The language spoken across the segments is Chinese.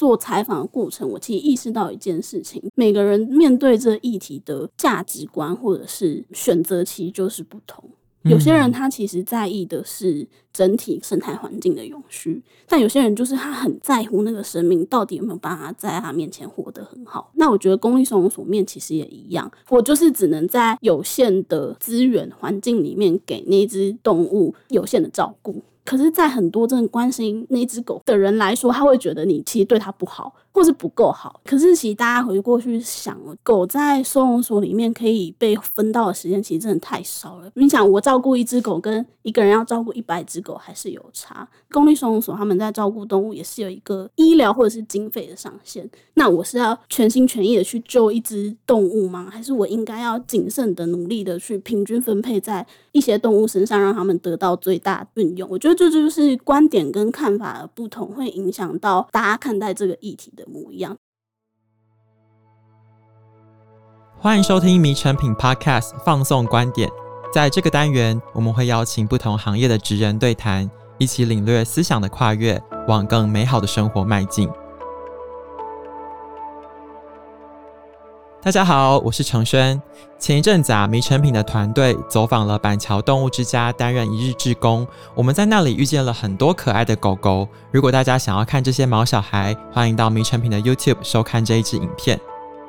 做采访的过程，我其实意识到一件事情：每个人面对这议题的价值观或者是选择，其实就是不同。有些人他其实在意的是整体生态环境的永续，但有些人就是他很在乎那个生命到底有没有办法在他面前活得很好。那我觉得公益收容所面其实也一样，我就是只能在有限的资源环境里面给那只动物有限的照顾。可是，在很多真的关心那只狗的人来说，他会觉得你其实对他不好。或是不够好，可是其实大家回过去想，狗在收容所里面可以被分到的时间，其实真的太少了。你想，我照顾一只狗，跟一个人要照顾一百只狗，还是有差。公立收容所他们在照顾动物，也是有一个医疗或者是经费的上限。那我是要全心全意的去救一只动物吗？还是我应该要谨慎的努力的去平均分配在一些动物身上，让他们得到最大运用？我觉得这就是观点跟看法的不同，会影响到大家看待这个议题的模样。欢迎收听《迷成品 Podcast》放送观点。在这个单元，我们会邀请不同行业的职人对谈，一起领略思想的跨越，往更美好的生活迈进。大家好，我是承轩。前一阵子啊，迷诚品的团队走访了板桥动物之家，担任一日志工。我们在那里遇见了很多可爱的狗狗。如果大家想要看这些毛小孩，欢迎到迷诚品的 YouTube 收看这一支影片。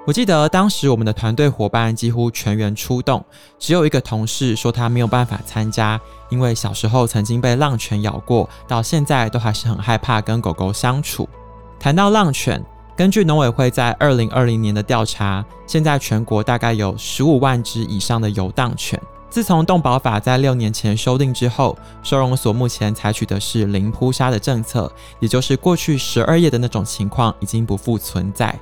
我记得当时我们的团队伙伴几乎全员出动，只有一个同事说他没有办法参加，因为小时候曾经被浪犬咬过，到现在都还是很害怕跟狗狗相处。谈到浪犬。根据农委会在二零二零年的调查，现在全国大概有十五万只以上的游荡犬。自从动保法在六年前修订之后，收容所目前采取的是零扑杀的政策，也就是过去十二夜的那种情况已经不复存在。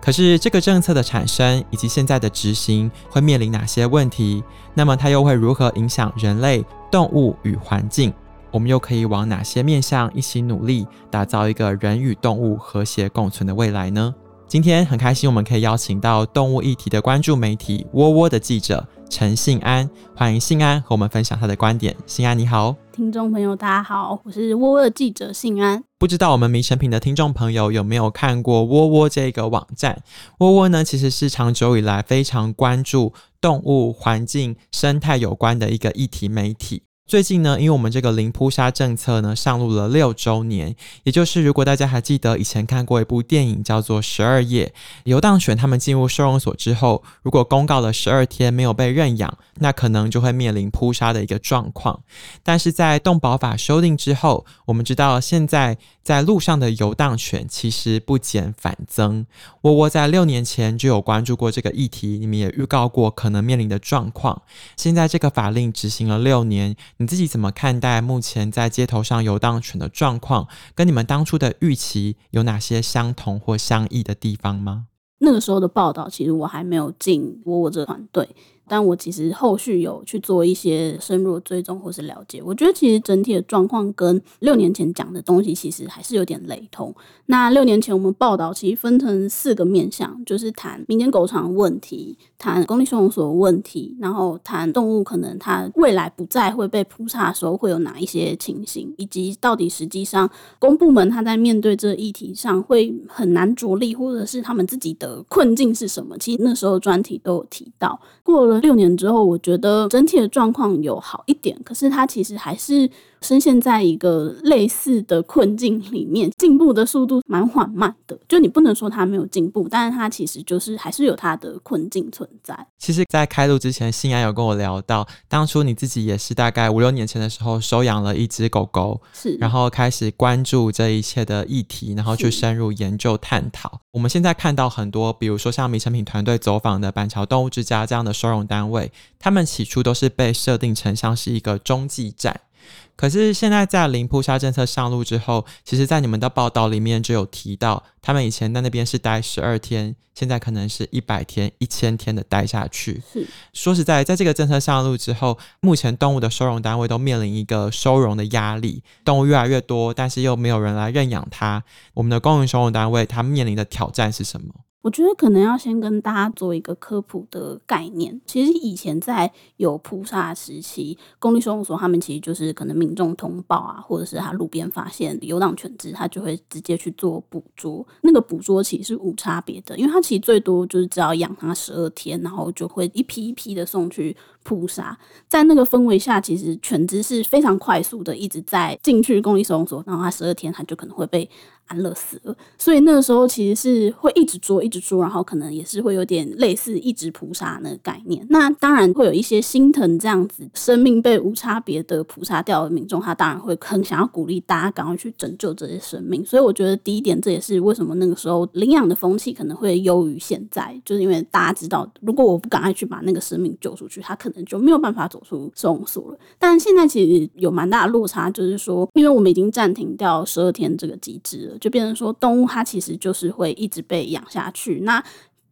可是这个政策的产生以及现在的执行会面临哪些问题？那么它又会如何影响人类、动物与环境？我们又可以往哪些面向一起努力，打造一个人与动物和谐共存的未来呢？今天很开心，我们可以邀请到动物议题的关注媒体窝窝的记者陈信安，欢迎信安和我们分享他的观点。信安你好，听众朋友大家好，我是窝窝的记者信安。不知道我们迷诚品的听众朋友有没有看过窝窝这个网站？窝窝呢，其实是长久以来非常关注动物、环境、生态有关的一个议题媒体。最近呢，因为我们这个零扑杀政策呢上路了六周年，也就是如果大家还记得以前看过一部电影叫做《十二夜》，游荡犬他们进入收容所之后，如果公告了十二天没有被认养，那可能就会面临扑杀的一个状况。但是在动保法修订之后，我们知道现在在路上的游荡犬其实不减反增。窝窝在六年前就有关注过这个议题，你们也预告过可能面临的状况。现在这个法令执行了六年。你自己怎么看待目前在街头上游荡犬的状况？跟你们当初的预期有哪些相同或相异的地方吗？那个时候的报道，其实我还没有进窝窝这团队。但我其实后续有去做一些深入的追踪或是了解，我觉得其实整体的状况跟六年前讲的东西其实还是有点雷同。那六年前我们报道其实分成四个面向，就是谈民间狗场问题，谈公立收容所的问题，然后谈动物可能它未来不再会被扑杀的时候会有哪一些情形，以及到底实际上公部门它在面对这议题上会很难着力，或者是他们自己的困境是什么？其实那时候专题都有提到。过了六年之后，我觉得整体的状况有好一点，可是它其实还是。深陷在一个类似的困境里面，进步的速度蛮缓慢的。就你不能说它没有进步，但是它其实就是还是有它的困境存在。其实，在开录之前，信安有跟我聊到，当初你自己也是大概五六年前的时候收养了一只狗狗，是，然后开始关注这一切的议题，然后去深入研究探讨。我们现在看到很多，比如说像米成品团队走访的板桥动物之家这样的收容单位，他们起初都是被设定成像是一个中继站。可是现在在零扑杀政策上路之后，其实，在你们的报道里面就有提到，他们以前在那边是待十二天，现在可能是一百天、一千天的待下去。是说实在，在这个政策上路之后，目前动物的收容单位都面临一个收容的压力，动物越来越多，但是又没有人来认养它。我们的公营收容单位，它面临的挑战是什么？我觉得可能要先跟大家做一个科普的概念。其实以前在有菩萨时期，公立收容所他们其实就是可能民众通报啊，或者是他路边发现游荡犬只，他就会直接去做捕捉。那个捕捉其实是无差别的，因为他其实最多就是只要养它十二天，然后就会一批一批的送去扑杀。在那个氛围下，其实犬只是非常快速的一直在进去公立收容所，然后它十二天它就可能会被。安乐死了，所以那个时候其实是会一直捉，一直捉，然后可能也是会有点类似一直扑杀那个概念。那当然会有一些心疼这样子生命被无差别的扑杀掉的民众，他当然会很想要鼓励大家赶快去拯救这些生命。所以我觉得第一点，这也是为什么那个时候领养的风气可能会优于现在，就是因为大家知道，如果我不赶快去把那个生命救出去，他可能就没有办法走出收容所了。但现在其实有蛮大的落差，就是说，因为我们已经暂停掉十二天这个机制了。就变成说，动物它其实就是会一直被养下去。那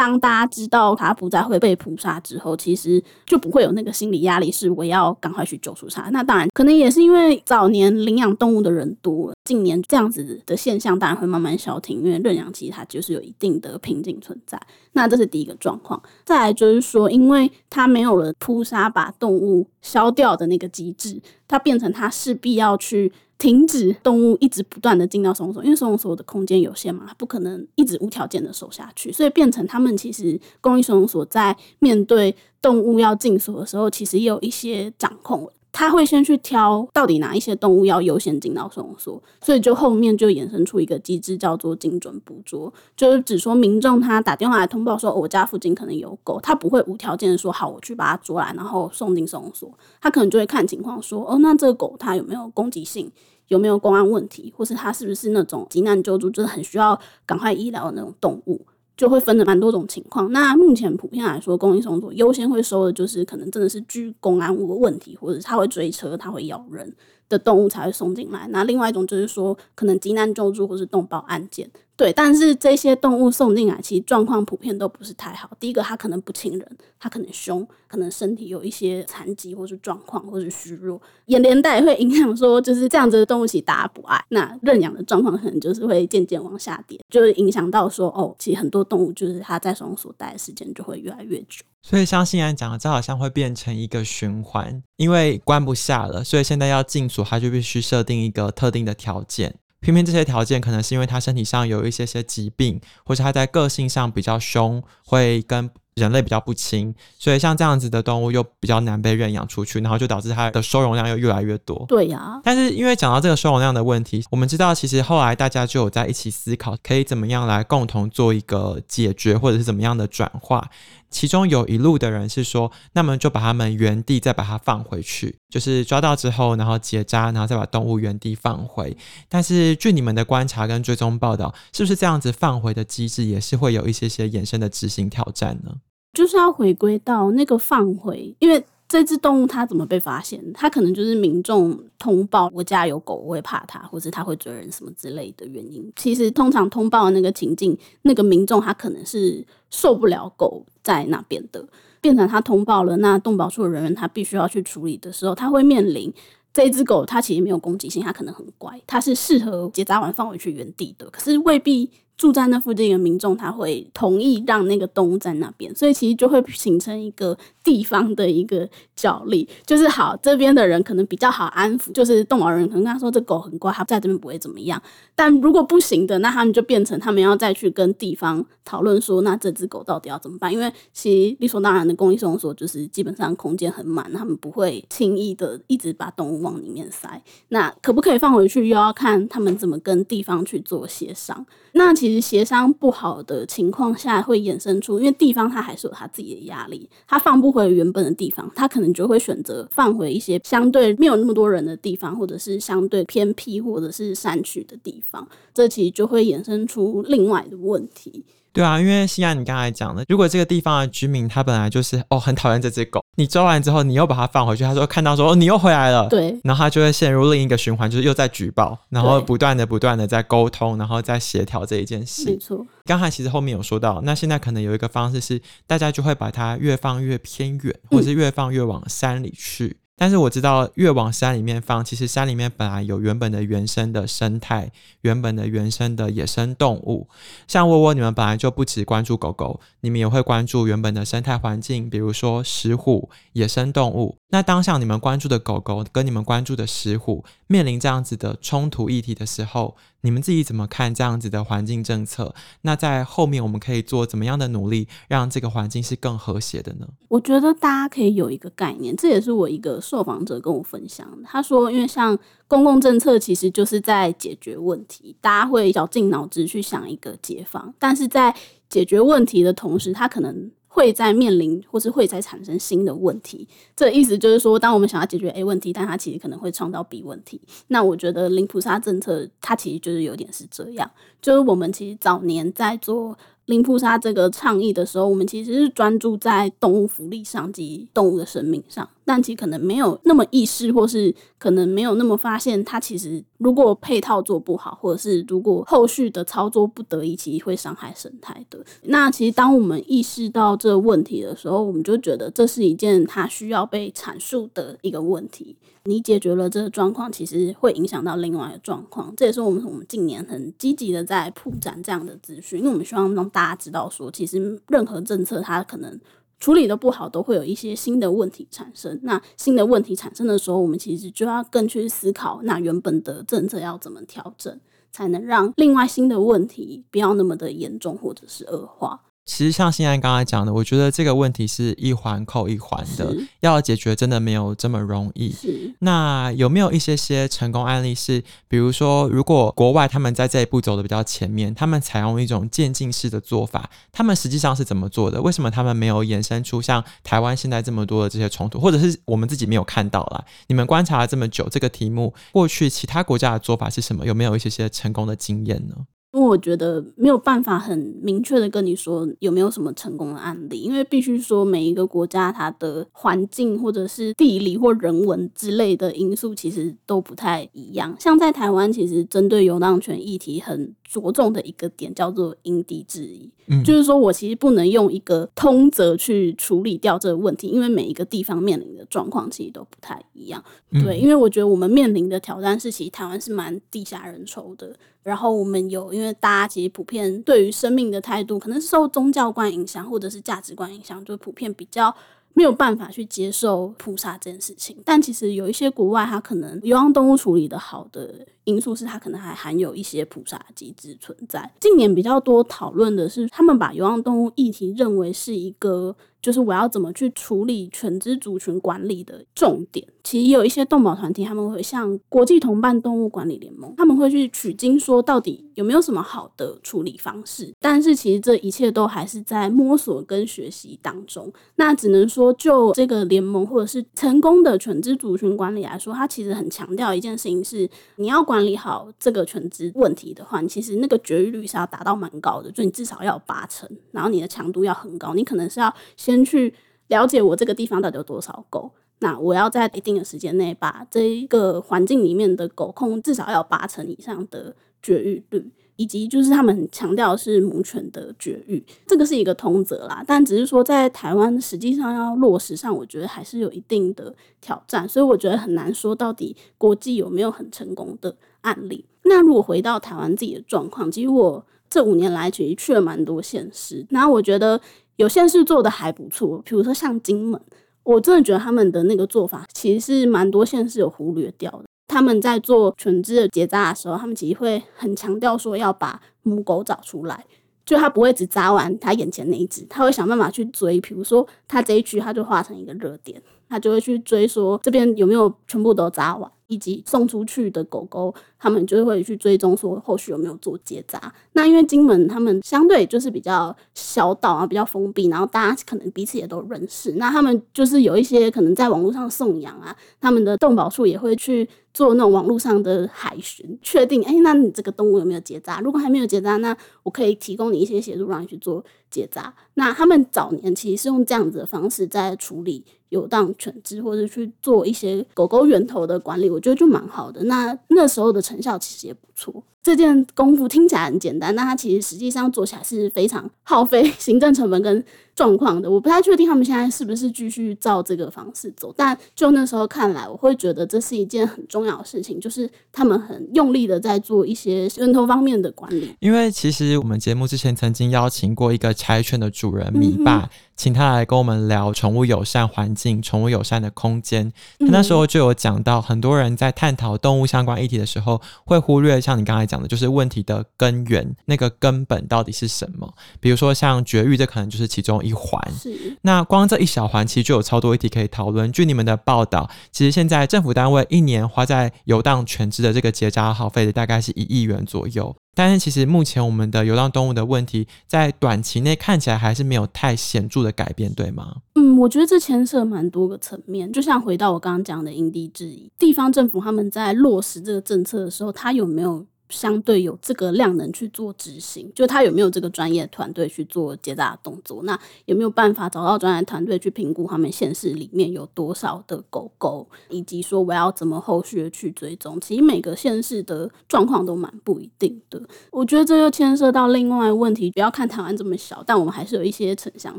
当大家知道它不再会被扑杀之后，其实就不会有那个心理压力，是我要赶快去救出它。那当然，可能也是因为早年领养动物的人多了，近年这样子的现象当然会慢慢消停，因为认养其实它就是有一定的瓶颈存在。那这是第一个状况。再来就是说，因为它没有了扑杀把动物消掉的那个机制，它变成它势必要去。停止动物一直不断的进到松鼠，因为松鼠的空间有限嘛，它不可能一直无条件的守下去，所以变成他们其实公益松鼠所在面对动物要进所的时候，其实也有一些掌控。他会先去挑到底哪一些动物要优先进到收容所，所以就后面就衍生出一个机制，叫做精准捕捉，就是只说民众他打电话来通报说，我家附近可能有狗，他不会无条件的说好，我去把它捉来，然后送进收容所，他可能就会看情况说，哦，那这个狗它有没有攻击性，有没有公安问题，或是它是不是那种急难救助，就是很需要赶快医疗的那种动物。就会分的蛮多种情况。那目前普遍来说，公立收容所优先会收的就是可能真的是居公安无问题，或者他会追车、他会咬人的动物才会送进来。那另外一种就是说，可能急难救助或是动保案件。对，但是这些动物送进来，其实状况普遍都不是太好。第一个，它可能不亲人，它可能凶，可能身体有一些残疾或是状况，或是虚弱，也连带会影响说，就是这样子的动物其实大家不爱，那认养的状况可能就是会渐渐往下跌，就是影响到说，哦，其实很多动物就是它在收容所待的时间就会越来越久。所以像欣然讲的，这好像会变成一个循环，因为关不下了，所以现在要进所，它就必须设定一个特定的条件。偏偏这些条件可能是因为他身体上有一些些疾病，或是他在个性上比较凶，会跟人类比较不亲，所以像这样子的动物又比较难被认养出去，然后就导致它的收容量又越来越多。对呀、啊，但是因为讲到这个收容量的问题，我们知道其实后来大家就有在一起思考，可以怎么样来共同做一个解决，或者是怎么样的转化。其中有一路的人是说，那么就把他们原地再把它放回去，就是抓到之后，然后结扎，然后再把动物原地放回。但是据你们的观察跟追踪报道，是不是这样子放回的机制也是会有一些些衍生的执行挑战呢？就是要回归到那个放回，因为这只动物它怎么被发现？它可能就是民众通报我家有狗，我会怕它，或者它会追人什么之类的原因。其实通常通报的那个情境，那个民众他可能是受不了狗在那边的，变成他通报了，那动保处的人员他必须要去处理的时候，他会面临这只狗它其实没有攻击性，它可能很乖，它是适合结扎完放回去原地的，可是未必。住在那附近的民众，他会同意让那个动物在那边，所以其实就会形成一个地方的一个角力，就是好这边的人可能比较好安抚，就是动保人可能跟他说这狗很乖，他在这边不会怎么样。但如果不行的，那他们就变成他们要再去跟地方讨论说，那这只狗到底要怎么办？因为其实理所当然的公益收容所就是基本上空间很满，他们不会轻易的一直把动物往里面塞。那可不可以放回去，又要看他们怎么跟地方去做协商。那其其实协商不好的情况下，会衍生出，因为地方他还是有他自己的压力，他放不回原本的地方，他可能就会选择放回一些相对没有那么多人的地方，或者是相对偏僻或者是山区的地方，这其实就会衍生出另外的问题。对啊，因为西安你刚才讲的，如果这个地方的居民他本来就是哦很讨厌这只狗，你抓完之后你又把它放回去，他说看到说哦你又回来了，对，然后他就会陷入另一个循环，就是又在举报，然后不断的不断的在沟通，然后再协调这一件事。没错，刚才其实后面有说到，那现在可能有一个方式是，大家就会把它越放越偏远，或者是越放越往山里去。嗯但是我知道越往山里面放，其实山里面本来有原本的原生的生态，原本的原生的野生动物。像窝窝，你们本来就不只关注狗狗，你们也会关注原本的生态环境，比如说石虎、野生动物。那当下你们关注的狗狗跟你们关注的石虎面临这样子的冲突议题的时候，你们自己怎么看这样子的环境政策？那在后面我们可以做怎么样的努力，让这个环境是更和谐的呢？我觉得大家可以有一个概念，这也是我一个受访者跟我分享的。他说，因为像公共政策其实就是在解决问题，大家会绞尽脑汁去想一个解方，但是在解决问题的同时，他可能。会在面临，或是会在产生新的问题。这意思就是说，当我们想要解决 A 问题，但它其实可能会创造 B 问题。那我觉得零菩萨政策，它其实就是有点是这样。就是我们其实早年在做零扑杀这个倡议的时候，我们其实是专注在动物福利上及动物的生命上。但其实可能没有那么意识，或是可能没有那么发现，它其实如果配套做不好，或者是如果后续的操作不得已，其实会伤害生态的。那其实当我们意识到这问题的时候，我们就觉得这是一件它需要被阐述的一个问题。你解决了这个状况，其实会影响到另外一个状况。这也是我们我们近年很积极的在铺展这样的资讯，因为我们希望让大家知道说，其实任何政策它可能。处理的不好，都会有一些新的问题产生。那新的问题产生的时候，我们其实就要更去思考，那原本的政策要怎么调整，才能让另外新的问题不要那么的严重或者是恶化。其实像现在刚才讲的，我觉得这个问题是一环扣一环的，要解决真的没有这么容易。那有没有一些些成功案例是，比如说，如果国外他们在这一步走的比较前面，他们采用一种渐进式的做法，他们实际上是怎么做的？为什么他们没有延伸出像台湾现在这么多的这些冲突，或者是我们自己没有看到啦？你们观察了这么久，这个题目过去其他国家的做法是什么？有没有一些些成功的经验呢？因为我觉得没有办法很明确的跟你说有没有什么成功的案例，因为必须说每一个国家它的环境或者是地理或人文之类的因素其实都不太一样。像在台湾，其实针对游荡权议题很着重的一个点叫做因地制宜，嗯，就是说我其实不能用一个通则去处理掉这个问题，因为每一个地方面临的状况其实都不太一样。对，因为我觉得我们面临的挑战是，其实台湾是蛮地下人稠的。然后我们有，因为大家其实普遍对于生命的态度，可能是受宗教观影响，或者是价值观影响，就普遍比较没有办法去接受扑杀这件事情。但其实有一些国外，它可能流浪动物处理的好的因素是，它可能还含有一些扑杀机制存在。近年比较多讨论的是，他们把流浪动物议题认为是一个。就是我要怎么去处理犬只族群管理的重点。其实有一些动保团体，他们会像国际同伴动物管理联盟，他们会去取经，说到底有没有什么好的处理方式。但是其实这一切都还是在摸索跟学习当中。那只能说，就这个联盟或者是成功的犬只族群管理来说，它其实很强调一件事情是：你要管理好这个犬只问题的话，其实那个绝育率是要达到蛮高的，就你至少要有八成，然后你的强度要很高，你可能是要。先去了解我这个地方到底有多少狗，那我要在一定的时间内把这一个环境里面的狗控至少要八成以上的绝育率，以及就是他们强调是母犬的绝育，这个是一个通则啦。但只是说在台湾实际上要落实上，我觉得还是有一定的挑战，所以我觉得很难说到底国际有没有很成功的案例。那如果回到台湾自己的状况，其实我这五年来其实去了蛮多县市，那我觉得。有县市做的还不错，比如说像金门，我真的觉得他们的那个做法其实是蛮多县是有忽略掉的。他们在做犬只的结扎的时候，他们其实会很强调说要把母狗找出来，就他不会只扎完他眼前那一只，他会想办法去追，比如说他这一区他就画成一个热点，他就会去追说这边有没有全部都扎完。以及送出去的狗狗，他们就会去追踪说后续有没有做结扎。那因为金门他们相对就是比较小岛啊，比较封闭，然后大家可能彼此也都认识。那他们就是有一些可能在网络上送养啊，他们的动保处也会去做那种网络上的海巡，确定哎、那你这个动物有没有结扎？如果还没有结扎，那我可以提供你一些协助，让你去做结扎。那他们早年其实是用这样子的方式在处理。游荡犬只，或者去做一些狗狗源头的管理，我觉得就蛮好的。那那时候的成效其实也不错。这件功夫听起来很简单，但它其实实际上做起来是非常耗费行政成本跟状况的。我不太确定他们现在是不是继续照这个方式走，但就那时候看来，我会觉得这是一件很重要的事情，就是他们很用力的在做一些源头方面的管理。因为其实我们节目之前曾经邀请过一个柴犬的主人米爸，嗯、请他来跟我们聊宠物友善环境、宠物友善的空间。他那时候就有讲到，很多人在探讨动物相关议题的时候，会忽略像你刚才讲的，就是问题的根源，那个根本到底是什么？比如说像绝育，这可能就是其中一环。是。那光这一小环，其实就有超多议题可以讨论。据你们的报道，其实现在政府单位一年花在游荡犬只的这个结扎耗费的大概是一亿元左右。但是其实目前我们的流浪动物的问题，在短期内看起来还是没有太显著的改变，对吗？嗯，我觉得这牵涉蛮多个层面。就像回到我刚刚讲的因地制宜，地方政府他们在落实这个政策的时候，他有没有？相对有这个量能去做执行，就他有没有这个专业团队去做结扎的动作？那有没有办法找到专业团队去评估他们县市里面有多少的狗狗，以及说我要怎么后续的去追踪？其实每个县市的状况都蛮不一定的。我觉得这又牵涉到另外问题，不要看台湾这么小，但我们还是有一些城乡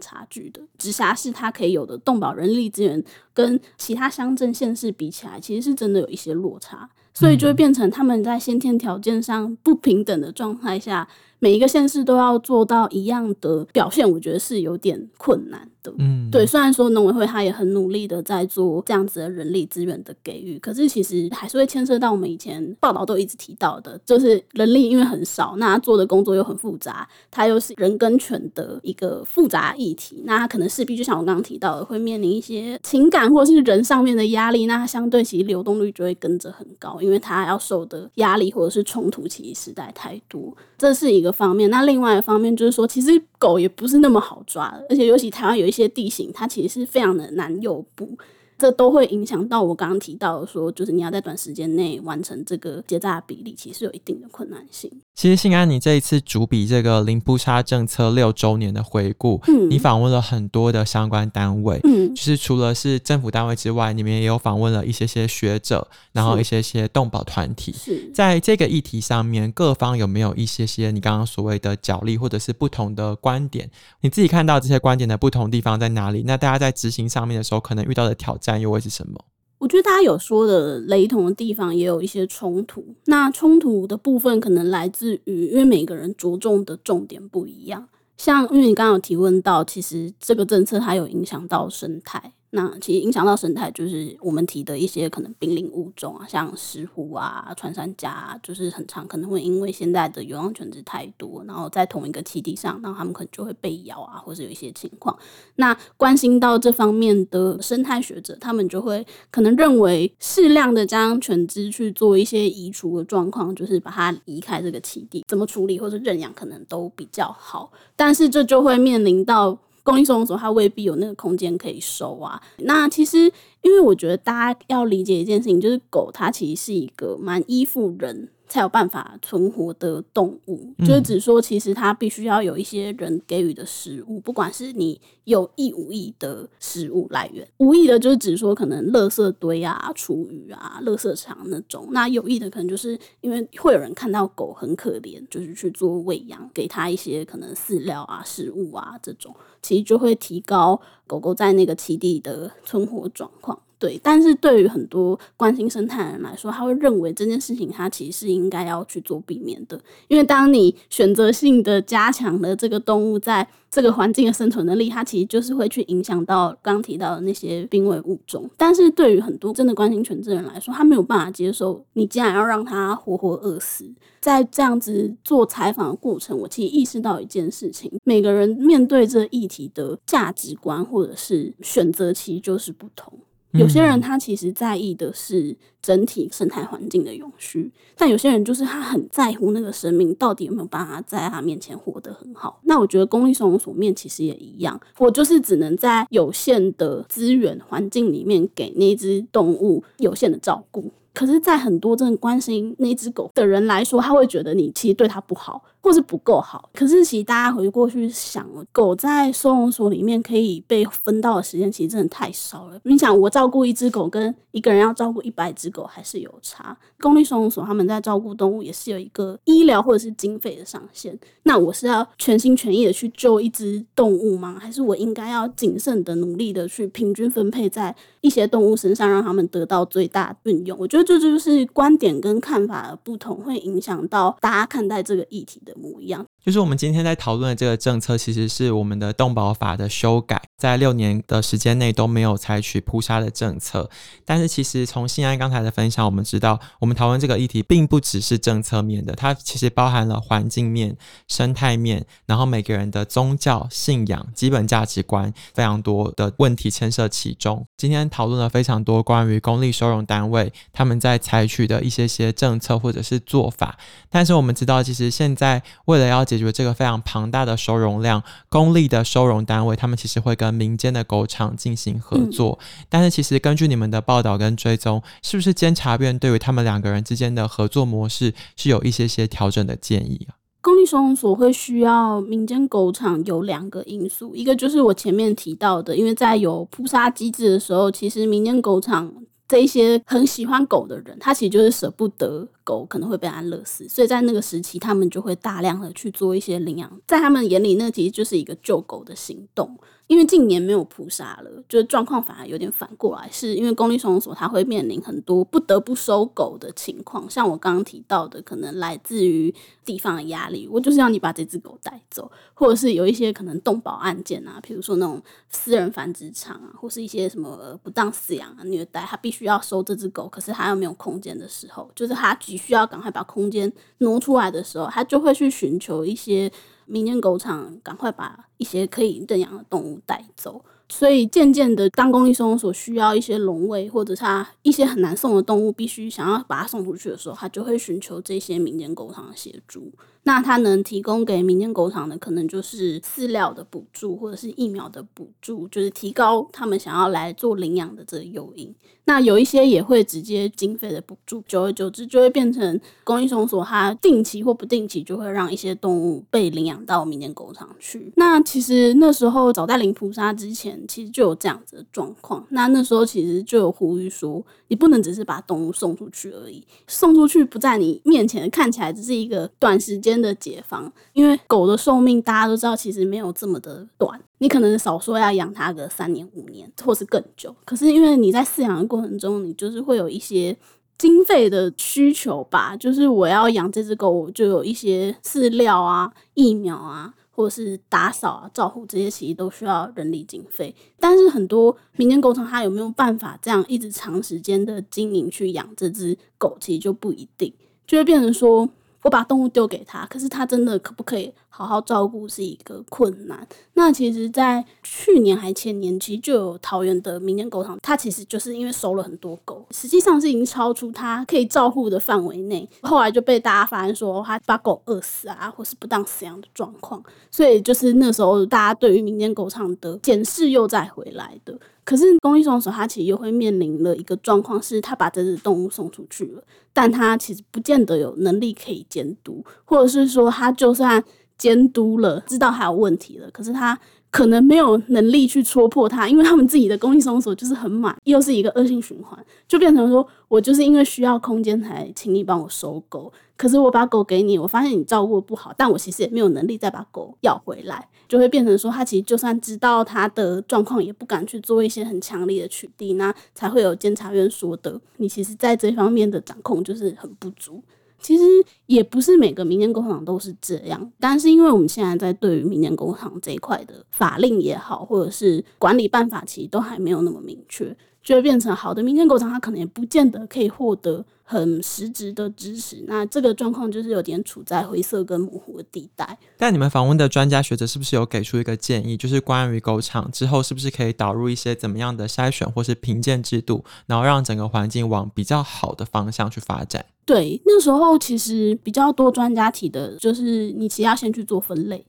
差距的。直辖市它可以有的动保人力资源，跟其他乡镇县市比起来，其实是真的有一些落差。所以就会变成他们在先天条件上不平等的状态下，每一个县市都要做到一样的表现，我觉得是有点困难的。嗯，对，虽然说农委会他也很努力的在做这样子的人力资源的给予，可是其实还是会牵涉到我们以前报道都一直提到的，就是人力因为很少，那他做的工作又很复杂，它又是人跟犬的一个复杂议题，那他可能势必就像我刚刚提到的，会面临一些情感或者是人上面的压力，那它相对其实流动率就会跟着很高，因为它要受的压力或者是冲突其实实在太多，这是一个方面。那另外一方面就是说，其实狗也不是那么好抓的，而且尤其台湾有一些地形，它其实是非常的难诱捕。这都会影响到我刚刚提到的说，就是你要在短时间内完成这个结扎比例，其实有一定的困难性。其实信安，你这一次主笔这个零扑杀政策六周年的回顾，嗯，你访问了很多的相关单位，嗯，就是除了是政府单位之外，你们也有访问了一些些学者，然后一些些动保团体。是，在这个议题上面，各方有没有一些些你刚刚所谓的角力，或者是不同的观点？你自己看到这些观点的不同地方在哪里？那大家在执行上面的时候，可能遇到的挑战。又会是什么？我觉得大家有说的雷同的地方，也有一些冲突。那冲突的部分可能来自于，因为每个人着重的重点不一样。像因为你刚刚有提问到，其实这个政策它有影响到生态。那其实影响到生态，就是我们提的一些可能濒临物种啊，像石虎啊、穿山甲啊，就是很常可能会因为现在的流浪犬只太多，然后在同一个栖地上，然后他们可能就会被咬啊，或是有一些情况。那关心到这方面的生态学者，他们就会可能认为适量的将犬只去做一些移除的状况，就是把它移开这个栖地，怎么处理或者认养可能都比较好。但是这就会面临到。公益收容所，它未必有那个空间可以收啊。那其实，因为我觉得大家要理解一件事情，就是狗它其实是一个蛮依附人。才有办法存活的动物，就是指说，其实它必须要有一些人给予的食物，不管是你有意无意的食物来源。无意的，就是指说可能垃圾堆啊、厨余啊、垃圾场那种；那有意的，可能就是因为会有人看到狗很可怜，就是去做喂养，给它一些可能饲料啊、食物啊这种，其实就会提高狗狗在那个栖地的存活状况。对，但是对于很多关心生态的人来说，他会认为这件事情他其实是应该要去做避免的，因为当你选择性的加强了这个动物在这个环境的生存能力，它其实就是会去影响到刚提到的那些濒危物种。但是对于很多真的关心犬只的人来说，他没有办法接受你竟然要让它活活饿死。在这样子做采访的过程，我其实意识到一件事情：每个人面对这议题的价值观或者是选择，其实就是不同。有些人他其实在意的是整体生态环境的永续，但有些人就是他很在乎那个生命到底有没有办法在他面前活得很好。那我觉得公益收容所面其实也一样，我就是只能在有限的资源环境里面给那只动物有限的照顾。可是，在很多真的关心那只狗的人来说，他会觉得你其实对它不好，或是不够好。可是，其实大家回过去想，狗在收容所里面可以被分到的时间，其实真的太少了。你想，我照顾一只狗，跟一个人要照顾一百只狗，还是有差。公立收容所他们在照顾动物，也是有一个医疗或者是经费的上限。那我是要全心全意的去救一只动物吗？还是我应该要谨慎的努力的去平均分配在一些动物身上，让他们得到最大运用？我觉得。这就是观点跟看法的不同，会影响到大家看待这个议题的模样。就是我们今天在讨论的这个政策，其实是我们的动保法的修改，在六年的时间内都没有采取扑杀的政策。但是，其实从信安刚才的分享，我们知道，我们讨论这个议题，并不只是政策面的，它其实包含了环境面、生态面，然后每个人的宗教信仰、基本价值观，非常多的问题牵涉其中。今天讨论了非常多关于公立收容单位他们在采取的一些些政策或者是做法，但是我们知道，其实现在为了要解决这个非常庞大的收容量，公立的收容单位，他们其实会跟民间的狗场进行合作。嗯、但是，其实根据你们的报道跟追踪，是不是监察院对于他们两个人之间的合作模式是有一些些调整的建议啊？公立收容所会需要民间狗场有两个因素，一个就是我前面提到的，因为在有扑杀机制的时候，其实民间狗场这一些很喜欢狗的人，他其实就是舍不得。狗可能会被安乐死，所以在那个时期，他们就会大量的去做一些领养，在他们眼里，那其实就是一个救狗的行动。因为近年没有扑杀了，就是状况反而有点反过来，是因为公立收容所它会面临很多不得不收狗的情况，像我刚刚提到的，可能来自于地方的压力，我就是要你把这只狗带走，或者是有一些可能动保案件啊，比如说那种私人繁殖场啊，或是一些什么不当饲养啊、虐待，他必须要收这只狗，可是他又没有空间的时候，就是他急需要赶快把空间挪出来的时候，他就会去寻求一些。民间狗场赶快把一些可以认养的动物带走，所以渐渐的，当公立收容所需要一些笼位，或者他一些很难送的动物，必须想要把它送出去的时候，他就会寻求这些民间狗场的协助。那他能提供给民间狗场的，可能就是饲料的补助，或者是疫苗的补助，就是提高他们想要来做领养的这个诱因。那有一些也会直接经费的补助，久而久之就会变成公立收容所，它定期或不定期就会让一些动物被领养到民间狗场去。那其实那时候早在零扑杀之前，其实就有这样子的状况。那那时候其实就有呼吁说，你不能只是把动物送出去而已，送出去不在你面前，看起来只是一个短时间的解放，因为狗的寿命大家都知道，其实没有这么的短。你可能少说要养它个三年五年，或是更久。可是因为你在饲养的过程中，你就是会有一些经费的需求吧，就是我要养这只狗，我就有一些饲料啊、疫苗啊，或者是打扫啊、照护这些，其实都需要人力经费。但是很多民间狗场，它有没有办法这样一直长时间的经营去养这只狗，其实就不一定，就会变成说。我把动物丢给他，可是他真的可不可以好好照顾是一个困难。那其实，在去年还前年，其实就有桃园的民间狗场，它其实就是因为收了很多狗，实际上是已经超出它可以照顾的范围内，后来就被大家发现说，他把狗饿死啊，或是不当饲养的状况，所以就是那时候大家对于民间狗场的检视又再回来的。可是公立收容所，它其实又会面临了一个状况，是它把这只动物送出去了，但它其实不见得有能力可以监督，或者是说它就算监督了，知道它有问题了，可是它。可能没有能力去戳破它，因为他们自己的公立收容所就是很满，又是一个恶性循环，就变成说我就是因为需要空间才请你帮我收狗，可是我把狗给你，我发现你照顾不好，但我其实也没有能力再把狗要回来，就会变成说他其实就算知道他的状况，也不敢去做一些很强力的取缔，那才会有监察院说的，你其实在这方面的掌控就是很不足。其实也不是每个民间工厂都是这样，但是因为我们现在在对于民间工厂这一块的法令也好，或者是管理办法，其实都还没有那么明确，就会变成好的民间狗场，它可能也不见得可以获得。很实质的支持，那这个状况就是有点处在灰色跟模糊的地带。但你们访问的专家学者是不是有给出一个建议，就是关于狗场之后是不是可以导入一些怎么样的筛选或是评鉴制度，然后让整个环境往比较好的方向去发展？对，那时候其实比较多专家提的就是，你其实要先去做分类。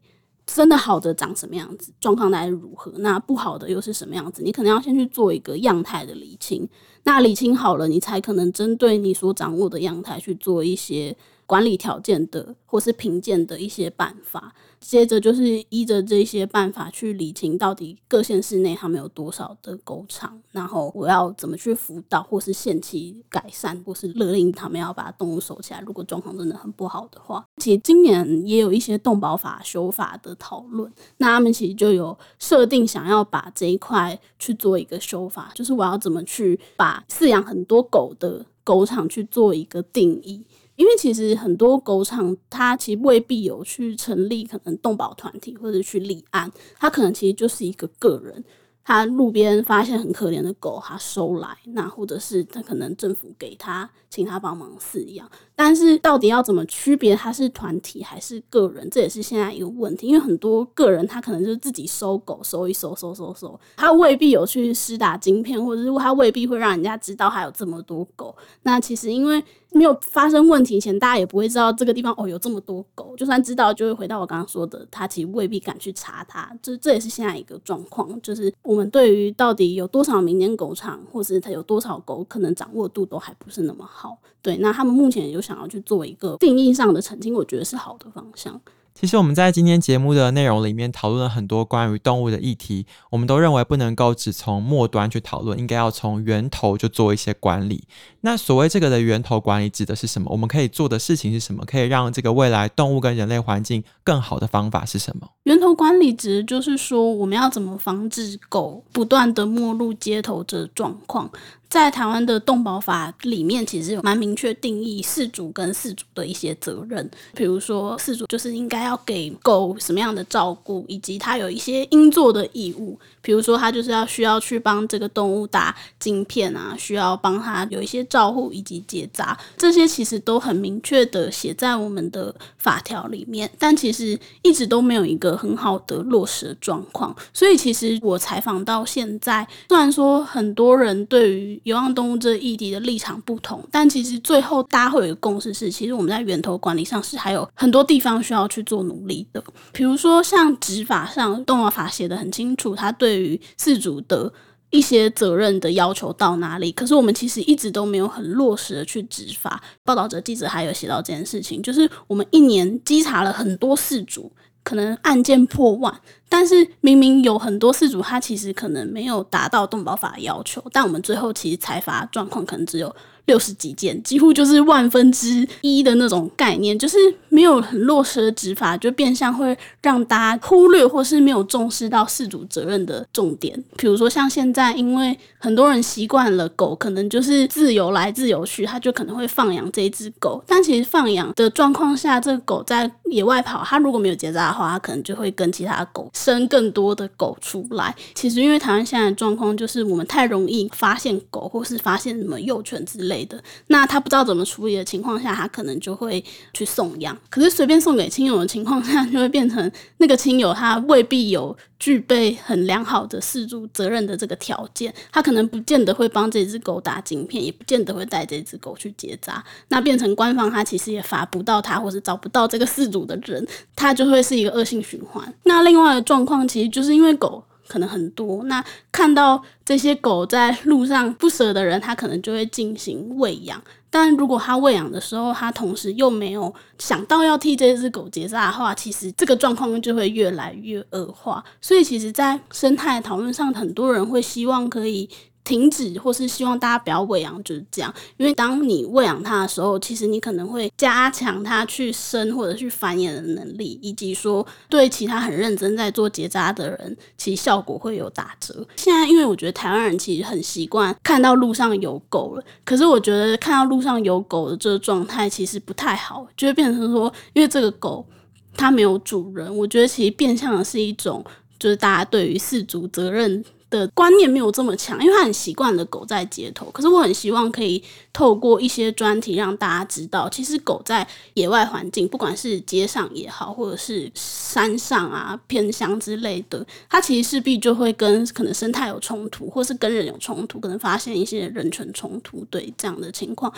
真的好的长什么样子，状况大概如何？那不好的又是什么样子？你可能要先去做一个样态的理清。那理清好了，你才可能针对你所掌握的样态去做一些管理条件的或是评鉴的一些办法。接着就是依着这些办法去理清到底各县市内他们有多少的狗场，然后我要怎么去辅导，或是限期改善，或是勒令他们要把动物收起来。如果状况真的很不好的话，其实今年也有一些动保法修法的讨论，那他们其实就有设定想要把这一块去做一个修法，就是我要怎么去把饲养很多狗的狗场去做一个定义。因为其实很多狗场，它其实未必有去成立可能动保团体或者去立案，它可能其实就是一个个人。他路边发现很可怜的狗，他收来，那或者是他可能政府给他，请他帮忙饲养。但是到底要怎么区别他是团体还是个人，这也是现在一个问题。因为很多个人他可能就是自己收狗，收一收，收收收，他未必有去施打晶片，或者是他未必会让人家知道他有这么多狗。那其实因为没有发生问题前，大家也不会知道这个地方哦有这么多狗。就算知道，就会回到我刚刚说的，他其实未必敢去查它。这这也是现在一个状况，就是。我们对于到底有多少民间狗场，或是它有多少狗，可能掌握度都还不是那么好。对，那他们目前有想要去做一个定义上的澄清，我觉得是好的方向。其实我们在今天节目的内容里面讨论了很多关于动物的议题，我们都认为不能够只从末端去讨论，应该要从源头就做一些管理。那所谓这个的源头管理指的是什么？我们可以做的事情是什么？可以让这个未来动物跟人类环境更好的方法是什么？源头管理指就是说，我们要怎么防止狗不断的没入街头这状况。在台湾的动保法里面，其实有蛮明确定义饲主跟饲主的一些责任。比如说，饲主就是应该要给狗什么样的照顾，以及他有一些应做的义务。比如说，他就是要需要去帮这个动物打晶片啊，需要帮他有一些照护以及结扎，这些其实都很明确的写在我们的法条里面。但其实一直都没有一个很好的落实的状况。所以，其实我采访到现在，虽然说很多人对于流浪动物这议题的立场不同，但其实最后大家会有一个共识是，其实我们在源头管理上是还有很多地方需要去做努力的。比如说像执法上，动物法写得很清楚，它对于饲主的一些责任的要求到哪里，可是我们其实一直都没有很落实的去执法。报道者记者还有写到这件事情，就是我们一年稽查了很多事主。可能案件破万，但是明明有很多事主，他其实可能没有达到动保法的要求，但我们最后其实裁罚状况可能只有。六十几件，几乎就是万分之一的那种概念，就是没有很落实的执法，就变相会让大家忽略或是没有重视到事主责任的重点。比如说像现在，因为很多人习惯了狗，可能就是自由来自由去，他就可能会放养这一只狗。但其实放养的状况下，这个狗在野外跑，它如果没有结扎的话，它可能就会跟其他狗生更多的狗出来。其实因为台湾现在的状况，就是我们太容易发现狗，或是发现什么幼犬之类。类的，那他不知道怎么处理的情况下，他可能就会去送养。可是随便送给亲友的情况下，就会变成那个亲友他未必有具备很良好的事主责任的这个条件，他可能不见得会帮这只狗打晶片，也不见得会带这只狗去结扎。那变成官方他其实也罚不到他，或是找不到这个事主的人，他就会是一个恶性循环。那另外的状况其实就是因为狗。可能很多，那看到这些狗在路上不舍的人，他可能就会进行喂养。但如果他喂养的时候，他同时又没有想到要替这只狗结扎的话，其实这个状况就会越来越恶化。所以，其实，在生态讨论上，很多人会希望可以。停止，或是希望大家不要喂养，就是这样。因为当你喂养它的时候，其实你可能会加强它去生或者去繁衍的能力，以及说对其他很认真在做结扎的人，其实效果会有打折。现在，因为我觉得台湾人其实很习惯看到路上有狗了，可是我觉得看到路上有狗的这个状态其实不太好，就会变成说，因为这个狗它没有主人，我觉得其实变相的是一种，就是大家对于饲主责任。的观念没有这么强，因为他很习惯了狗在街头。可是我很希望可以透过一些专题让大家知道，其实狗在野外环境，不管是街上也好，或者是山上啊、偏乡之类的，它其实势必就会跟可能生态有冲突，或是跟人有冲突，可能发现一些人权冲突，对这样的情况。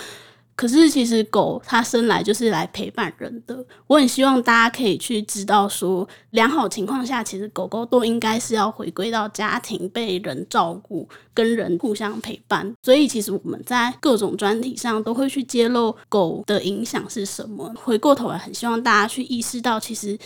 可是其实狗它生来就是来陪伴人的。我很希望大家可以去知道说，良好情况下，其实狗狗都应该是要回归到家庭，被人照顾，跟人互相陪伴。所以其实我们在各种专题上都会去揭露狗的影响是什么。回过头来，很希望大家去意识到，其实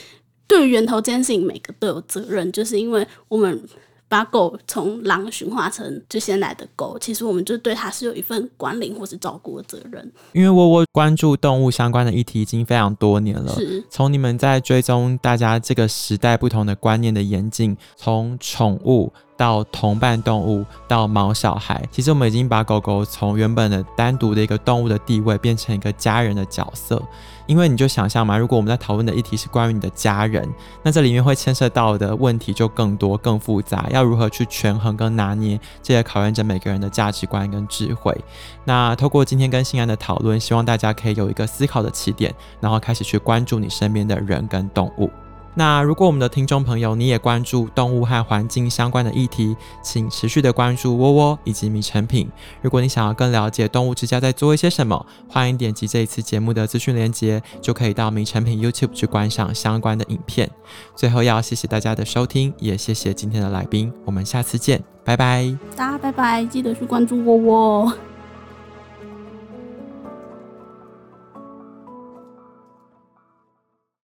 对于源头这件事情，每个都有责任，就是因为我们。把狗从狼驯化成就先来的狗，其实我们就对它是有一份管理或是照顾的责任。因为窝窝关注动物相关的议题已经非常多年了，是从你们在追踪大家这个时代不同的观念的演进，从宠物。到同伴动物，到毛小孩，其实我们已经把狗狗从原本的单独的一个动物的地位，变成一个家人的角色。因为你就想象嘛，如果我们在讨论的议题是关于你的家人，那这里面会牵涉到的问题就更多、更复杂，要如何去权衡跟拿捏，这也考验着每个人的价值观跟智慧。那透过今天跟信安的讨论，希望大家可以有一个思考的起点，然后开始去关注你身边的人跟动物。那如果我们的听众朋友你也关注动物和环境相关的议题，请持续的关注窝窝以及米成品。如果你想要更了解动物之家在做一些什么，欢迎点击这一次节目的资讯链接，就可以到米成品 YouTube 去观赏相关的影片。最后要谢谢大家的收听，也谢谢今天的来宾，我们下次见，拜拜。大家拜拜，记得去关注窝窝。